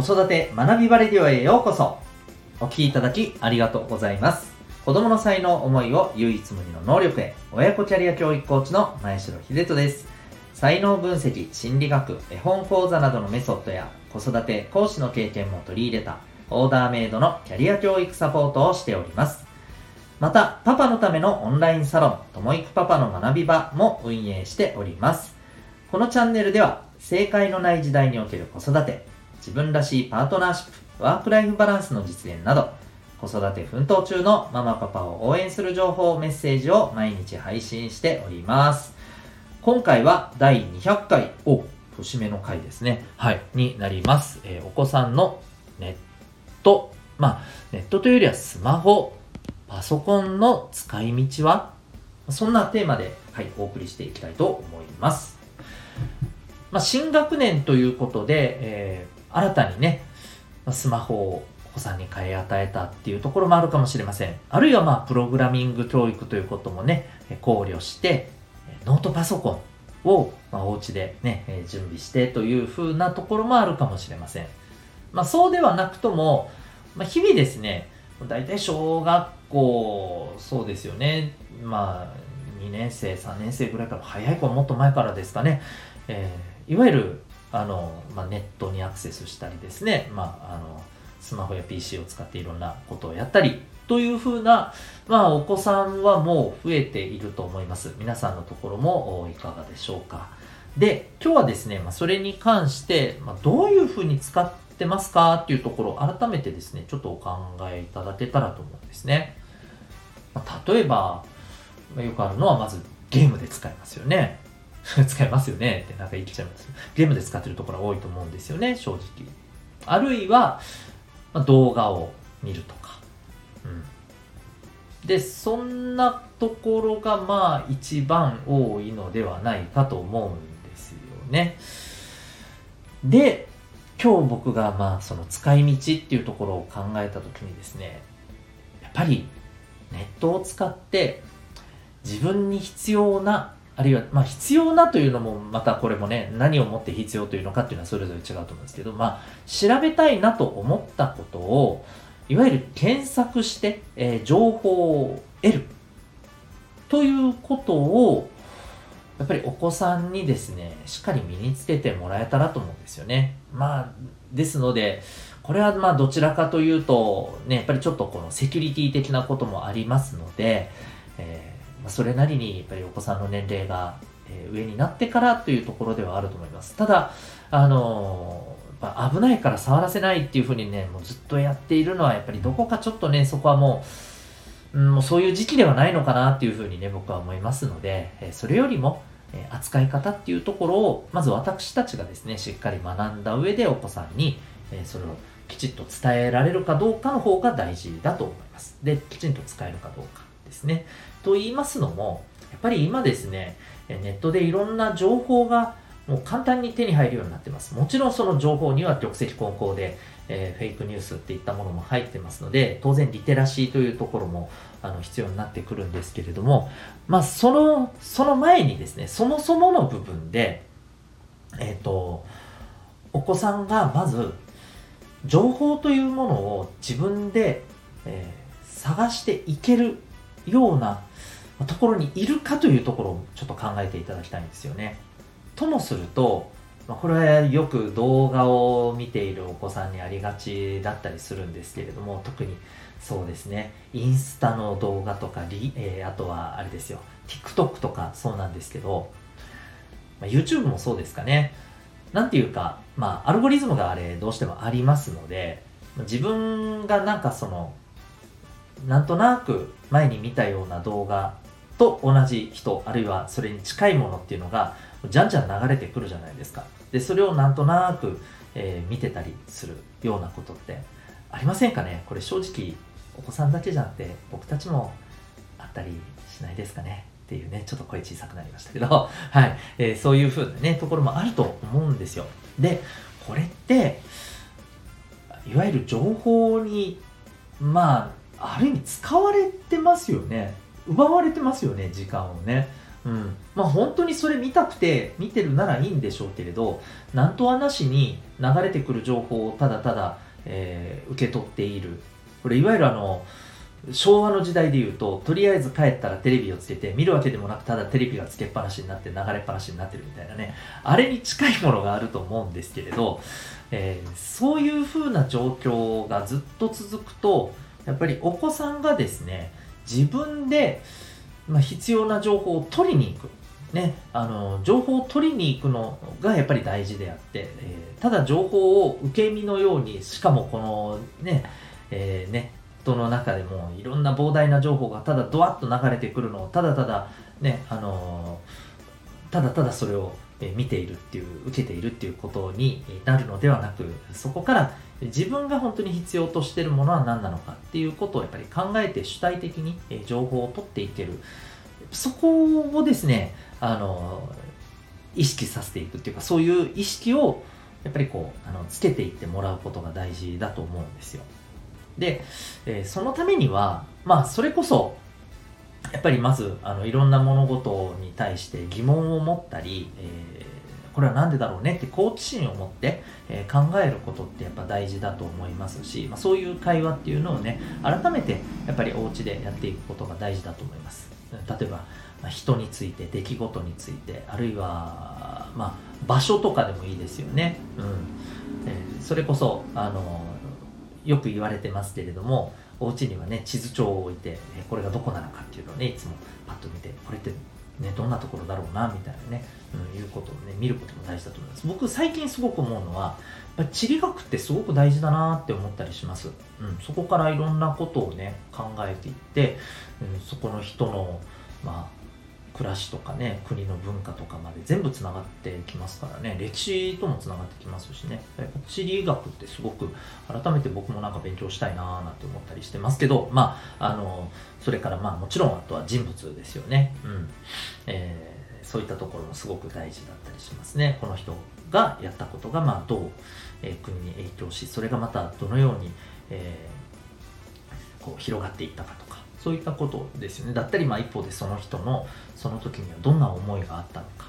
子育て学びバレディオへようこそ。お聞きいただきありがとうございます。子供の才能思いを唯一無二の能力へ。親子キャリア教育コーチの前城秀人です。才能分析心理学絵本講座などのメソッドや子育て講師の経験も取り入れたオーダーメイドのキャリア教育サポートをしております。また、パパのためのオンラインサロン、ともいくパパの学び場も運営しております。このチャンネルでは、正解のない時代における子育て、自分らしいパートナーシップ、ワークライフバランスの実現など、子育て奮闘中のママパパを応援する情報メッセージを毎日配信しております。今回は第200回、お、節目の回ですね。はい、になります。えー、お子さんのネット、まあ、ネットというよりはスマホパソコンの使い道は？そんなテーマで、はい、お送りしていきたいと思います。まあ、新学年ということで、えー、新たにね、スマホをお子さんに買い与えたっていうところもあるかもしれません。あるいはまあ、プログラミング教育ということもね、考慮して、ノートパソコンを、まあ、お家でね、準備してという風なところもあるかもしれません。まあ、そうではなくとも、まあ、日々ですね、大体小学校そうですよねまあ2年生3年生ぐらいから早い子はもっと前からですかね、えー、いわゆるあの、まあ、ネットにアクセスしたりですね、まあ、あのスマホや PC を使っていろんなことをやったりというふうな、まあ、お子さんはもう増えていると思います。皆さんのところもいかがでしょうか。で、今日はですね、まあ、それに関して、まあ、どういうふうに使ってますか？っていうところを改めてですね、ちょっとお考えいただけたらと思うんですね。まあ、例えば、よくあるのはまずゲームで使いますよね。使いますよねってなんか言っちゃいます。ゲームで使ってるところ多いと思うんですよね、正直。あるいは、まあ、動画を見るとか。うん。で、そんなところがまあ一番多いのではないかと思うんですよね。で、今日僕がまあその使い道っていうところを考えた時にですね、やっぱりネットを使って自分に必要なあるいは、まあ、必要なというのもまたこれもね何をもって必要というのかっていうのはそれぞれ違うと思うんですけど、まあ、調べたいなと思ったことをいわゆる検索して、えー、情報を得るということをやっぱりお子さんにですねしっかり身につけてもらえたらと思うんですよね。まあですのでこれはまあどちらかというと、ね、やっぱりちょっとこのセキュリティ的なこともありますので、えー、それなりにやっぱりお子さんの年齢が、上になってからというところではあると思います。ただ、あの、危ないから触らせないっていうふうにね、もうずっとやっているのはやっぱりどこかちょっとね、そこはもう、うん、もうそういう時期ではないのかなっていうふうにね、僕は思いますので、それよりも、扱い方っていうところを、まず私たちがですね、しっかり学んだ上でお子さんに、それをきちっと伝えられるかどうかの方が大事だと思います。で、きちんと使えるかどうかですね。と言いますのも、やっぱり今ですね、ネットでいろんな情報がもう簡単に手に入るようになってます。もちろんその情報には玉石混交で、えー、フェイクニュースっていったものも入ってますので、当然リテラシーというところもあの必要になってくるんですけれども、まあその、その前にですね、そもそもの部分で、えっ、ー、と、お子さんがまず情報というものを自分で、えー、探していけるようなところにいるかというところをちょっと考えていただきたいんですよね。ともすると、これはよく動画を見ているお子さんにありがちだったりするんですけれども特にそうですね。インスタの動画とかリ、えー、あとはあれですよ。TikTok とかそうなんですけど、まあ、YouTube もそうですかね。なんていうか、まあ、アルゴリズムがあれ、どうしてもありますので、自分がなんかその、なんとなく前に見たような動画と同じ人、あるいはそれに近いものっていうのが、じゃんじゃん流れてくるじゃないですか。で、それをなんとなく、えー、見てたりするようなことってありませんかね？これ正直、お子さんだけじゃなくて、僕たちもあったりしないですかね？っていうね、ちょっと声小さくなりましたけど、はい、えー、そういう風なね、ところもあると思うんですよ。で、これって、いわゆる情報に、まあ、ある意味使われてますよね。奪われてますよね、時間をね。うん、まあ本当にそれ見たくて見てるならいいんでしょうけれどなんとはなしに流れてくる情報をただただ、えー受け取っているこれいわゆるあの昭和の時代でいうととりあえず帰ったらテレビをつけて見るわけでもなくただテレビがつけっぱなしになって流れっぱなしになってるみたいなねあれに近いものがあると思うんですけれど、えーそういう風な状況がずっと続くとやっぱりお子さんがですね自分で、まあ、必要な情報を取りに行く。ね、あの情報を取りに行くのがやっぱり大事であって、えーただ情報を受け身のようにしかもこのね、えーネットの中でもいろんな膨大な情報がただドワッと流れてくるのをただただね、あのーただただそれを見ているっていう受けているっていうことになるのではなくそこから自分が本当に必要としてるものは何なのかっていうことをやっぱり考えて主体的に情報を取っていける。そこをですねあの意識させていくっていうかそういう意識をやっぱりこうあのつけていってもらうことが大事だと思うんですよ。で、えそのためにはまあそれこそやっぱりまずあのいろんな物事に対して疑問を持ったり、えーこれは何でだろうねって好奇心を持って、えー考えることってやっぱ大事だと思いますし、まあ、そういう会話っていうのをね改めてやっぱりお家でやっていくことが大事だと思います。例えば、ま人について出来事についてあるいは、まあ、場所とかでもいいですよね、うん。えーそれこそあのよく言われてますけれどもお家にはね地図帳を置いてこれがどこなのかっていうのをねいつもパッと見てこれってねどんなところだろうなみたいなね、うん、いうことをね見ることも大事だと思います。僕最近すごく思うのはやっぱ地理学ってすごく大事だなって思ったりします、うん、そこからいろんなことをね考えていって、うん、そこの人のまあ暮らしとかね国の文化とかまで全部つながってきますからね。歴史ともつながってきますしね。地理学ってすごく改めて僕もなんか勉強したいなーなんて思ったりしてますけどまああのそれからまあもちろんあとは人物ですよね。うん。えーそういったところもすごく大事だったりしますね。この人がやったことがまあどう、えー国に影響しそれがまたどのように、えーこう広がっていったかとかそういったことですよね。だったりまあ一方でその人のその時にはどんな思いがあったのか、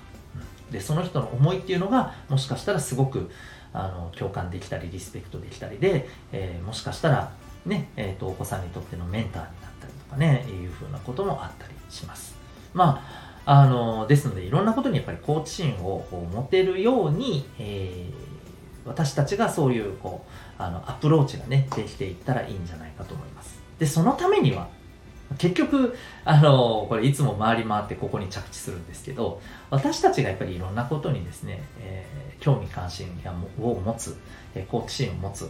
うん。でその人の思いっていうのがもしかしたらすごくあの共感できたりリスペクトできたりで、えーもしかしたらね、えー、とお子さんにとってのメンターになったりとかねいうふうなこともあったりします。まああのですのでいろんなことにやっぱり好奇心をこう持てるように、えー私たちがそういうこうあのアプローチがねできていったらいいんじゃないかと思います。でそのためには結局あのこれいつも回り回ってここに着地するんですけど私たちがやっぱりいろんなことにですね、えー興味関心を持つ、えー好奇心を持つ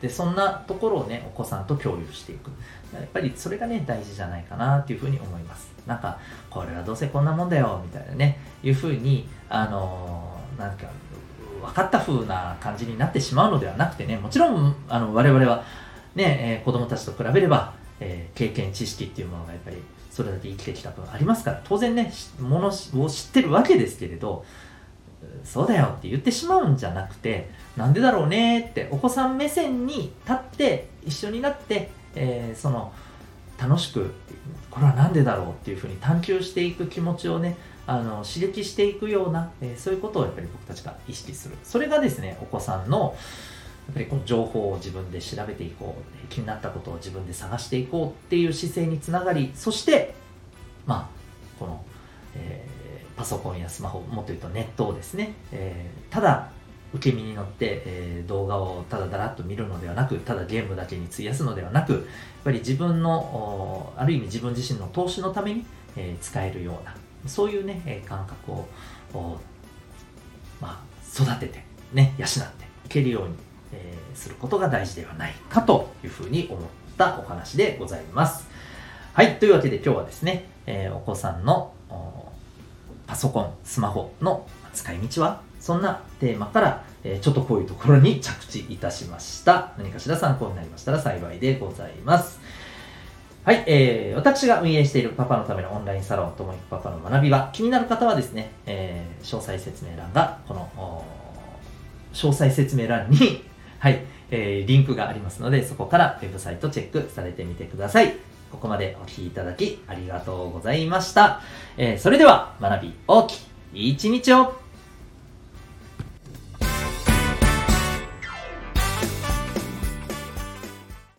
でそんなところをねお子さんと共有していく。やっぱりそれがね大事じゃないかなっていうふうに思います。なんかこれはどうせこんなもんだよみたいなねいうふうにあのーなんか分かった風な感じになってしまうのではなくてねもちろんあの我々はね、えー子供たちと比べれば、えー経験知識っていうものがやっぱりそれだけ生きてきた分ありますから。当然ねものを知ってるわけですけれどそうだよって言ってしまうんじゃなくてなんでだろうねってお子さん目線に立って一緒になって、えーその楽しくこれは何でだろうっていうふうに探求していく気持ちをねあの刺激していくような、えーそういうことをやっぱり僕たちが意識する。それがですねお子さんのっぱりこの情報を自分で調べていこう気になったことを自分で探していこうっていう姿勢につながりそしてまあこの、えーパソコンやスマホもっと言うとネットをですね、えーただ受け身に乗って、えー動画をただだらっと見るのではなくただゲームだけに費やすのではなくやっぱり自分のある意味自分自身の投資のために、えー使えるようなそういうね、感覚をまあ、育ててね養っていけるように、えーすることが大事ではないかというふうに思ったお話でございます。はいというわけで今日はですね、えーお子さんのパソコンスマホの使い道は？そんなテーマから、えーちょっとこういうところに着地いたしました。何かしら参考になりましたら幸いでございます。はい、えー私が運営しているパパのためのオンラインサロンともいくパパの学びは気になる方はですね、えー詳細説明欄がこの詳細説明欄にはい、えー、リンクがありますので、そこからウェブサイトチェックされてみてください。ここまでお聴きいただきありがとうございました。えー、それでは、学び大きい一日を